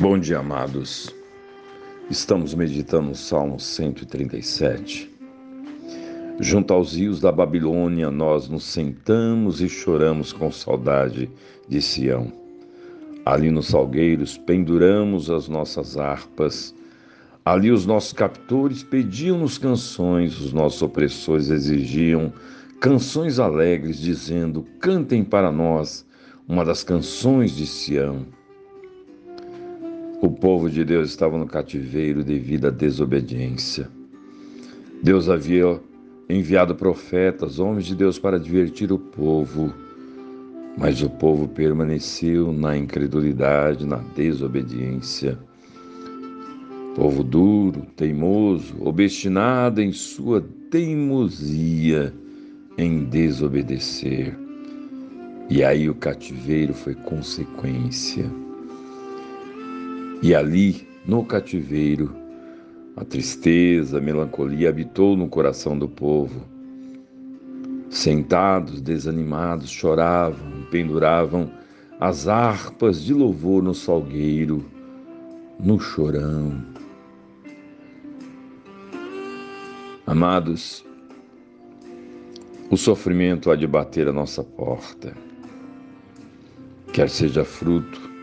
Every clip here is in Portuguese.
Bom dia, amados. Estamos meditando o Salmo 137. Junto aos rios da Babilônia, nós nos sentamos e choramos com saudade de Sião. Ali nos salgueiros penduramos as nossas harpas. Ali os nossos captores pediam-nos canções, os nossos opressores exigiam canções alegres, dizendo: Cantem para nós uma das canções de Sião. O povo de Deus estava no cativeiro devido à desobediência. Deus havia enviado profetas, homens de Deus, para divertir o povo, mas o povo permaneceu na incredulidade, na desobediência. Povo duro, teimoso, obstinado em sua teimosia em desobedecer. E aí o cativeiro foi consequência. E ali, no cativeiro, a tristeza, a melancolia habitou no coração do povo. Sentados, desanimados, choravam, penduravam as harpas de louvor no salgueiro, no chorão. Amados, o sofrimento há de bater a nossa porta, quer seja fruto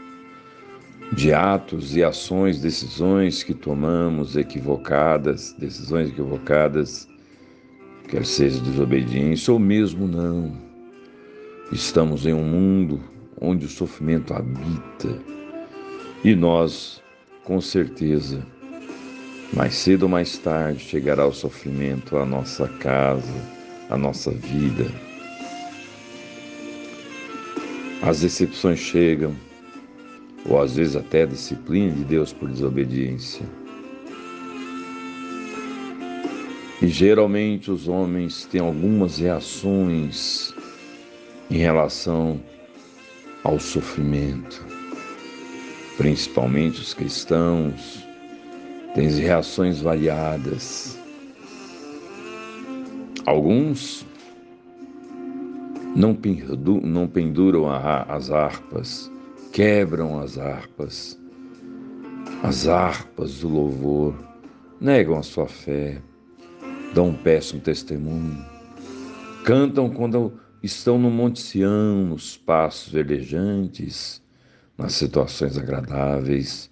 de atos e ações, decisões que tomamos equivocadas, decisões equivocadas, quer seja desobediência ou mesmo não. Estamos em um mundo onde o sofrimento habita e nós, com certeza, mais cedo ou mais tarde chegará o sofrimento à nossa casa, à nossa vida. As decepções chegam, ou às vezes até a disciplina de Deus por desobediência. E geralmente os homens têm algumas reações em relação ao sofrimento, principalmente os cristãos têm reações variadas. Alguns não penduram as harpas, quebram as harpas, as harpas do louvor, negam a sua fé, dão um péssimo testemunho, cantam quando estão no Monte Sião, nos passos verdejantes, nas situações agradáveis,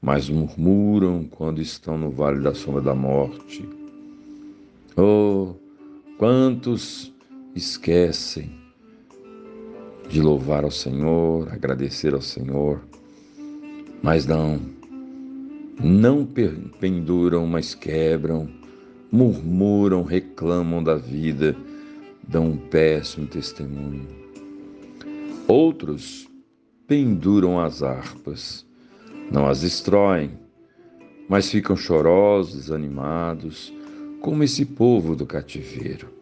mas murmuram quando estão no vale da sombra da morte. Oh, quantos esquecem de louvar ao Senhor, agradecer ao Senhor, mas não, não penduram, mas quebram, murmuram, reclamam da vida, dão um péssimo testemunho. Outros penduram as harpas, não as destroem, mas ficam chorosos, desanimados, como esse povo do cativeiro.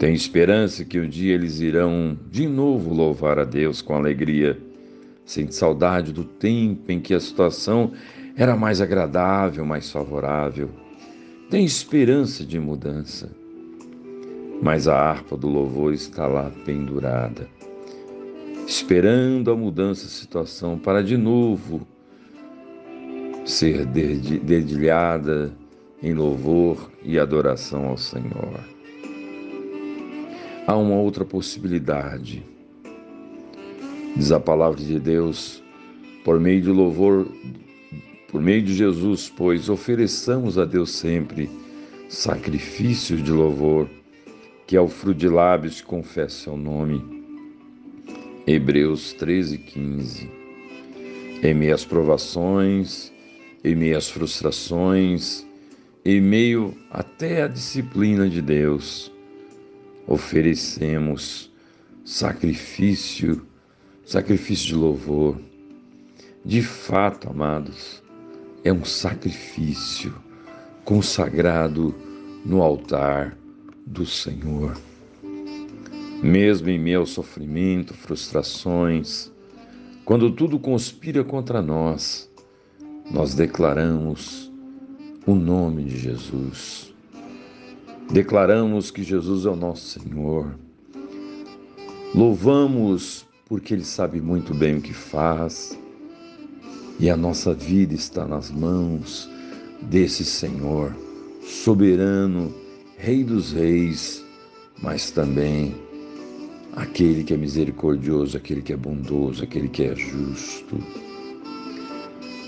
Tenho esperança que um dia eles irão de novo louvar a Deus com alegria. Sente saudade do tempo em que a situação era mais agradável, mais favorável. Tem esperança de mudança. Mas a harpa do louvor está lá pendurada, esperando a mudança de situação para de novo ser dedilhada em louvor e adoração ao Senhor há uma outra possibilidade. Diz a palavra de Deus, por meio de louvor, por meio de Jesus, pois ofereçamos a Deus sempre sacrifícios de louvor, que é o fruto de lábios que confessa seu nome. Hebreus 13, 15. Em meio às provações, em meio às frustrações, em meio até à disciplina de Deus, oferecemos sacrifício, sacrifício de louvor. De fato, amados, é um sacrifício consagrado no altar do Senhor. Mesmo em ao sofrimento, frustrações, quando tudo conspira contra nós, nós declaramos o nome de Jesus Declaramos que Jesus é o nosso Senhor. Louvamos porque Ele sabe muito bem o que faz. E a nossa vida está nas mãos desse Senhor, soberano, Rei dos Reis, mas também aquele que é misericordioso, aquele que é bondoso, aquele que é justo.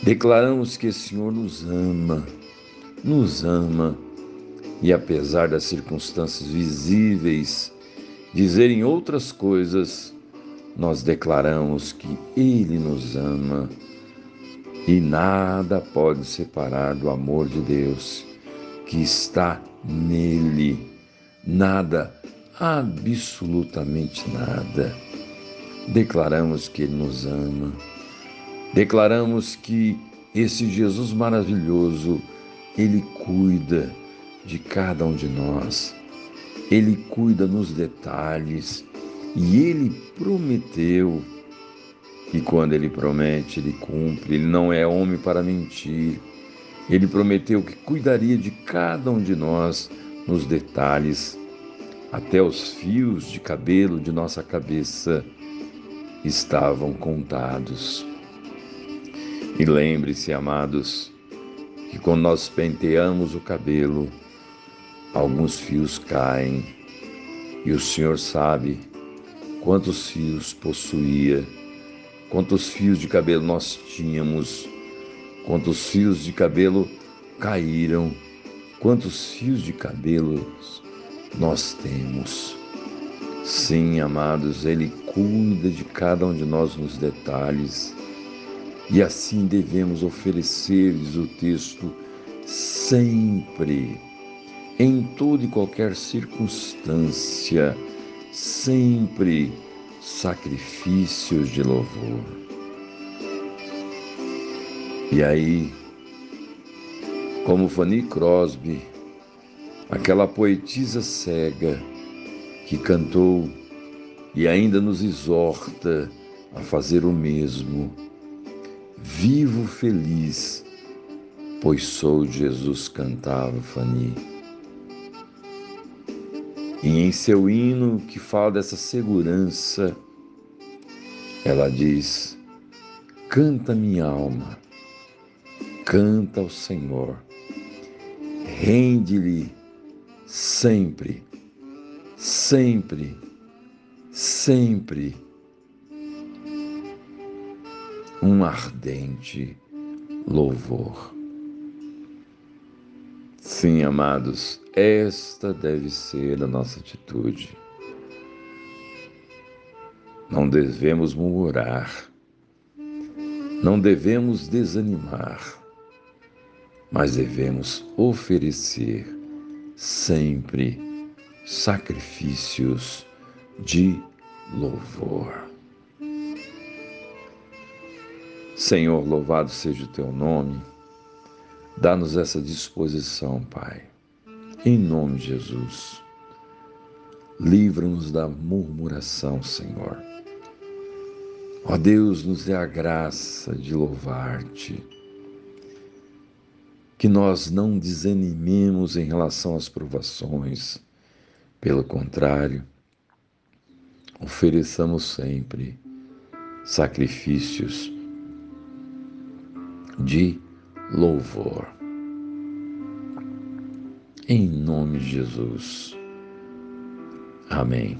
Declaramos que o Senhor nos ama, nos ama, e apesar das circunstâncias visíveis dizerem outras coisas, nós declaramos que Ele nos ama e nada pode separar do amor de Deus que está nele. Nada, absolutamente nada. Declaramos que Ele nos ama. Declaramos que esse Jesus maravilhoso, Ele cuida de cada um de nós. Ele cuida nos detalhes e Ele prometeu e quando ele promete, ele cumpre. Ele não é homem para mentir. Ele prometeu que cuidaria de cada um de nós nos detalhes, até os fios de cabelo de nossa cabeça estavam contados. E lembre-se, amados, que quando nós penteamos o cabelo, alguns fios caem, e o Senhor sabe quantos fios possuía quantos fios de cabelo nós tínhamos, quantos fios de cabelo caíram, quantos fios de cabelo nós temos. Sim, amados, Ele cuida de cada um de nós nos detalhes e assim devemos oferecer-lhes o texto sempre, em toda e qualquer circunstância, sempre sacrifícios de louvor. E aí, como Fanny Crosby, aquela poetisa cega que cantou e ainda nos exorta a fazer o mesmo. Vivo feliz, pois sou Jesus, cantava Fanny. E em seu hino que fala dessa segurança, ela diz: Canta minha alma, canta ao Senhor, rende-lhe sempre, sempre, sempre um ardente louvor. Sim, amados, esta deve ser a nossa atitude. Não devemos murmurar, não devemos desanimar, mas devemos oferecer sempre sacrifícios de louvor. Senhor, louvado seja o teu nome. Dá-nos essa disposição, Pai em nome de Jesus. Livra-nos da murmuração, Senhor. Ó Deus, nos dê a graça de louvar-te. Que nós não desanimemos em relação às provações. Pelo contrário, ofereçamos sempre sacrifícios de louvor em nome de Jesus. Amém.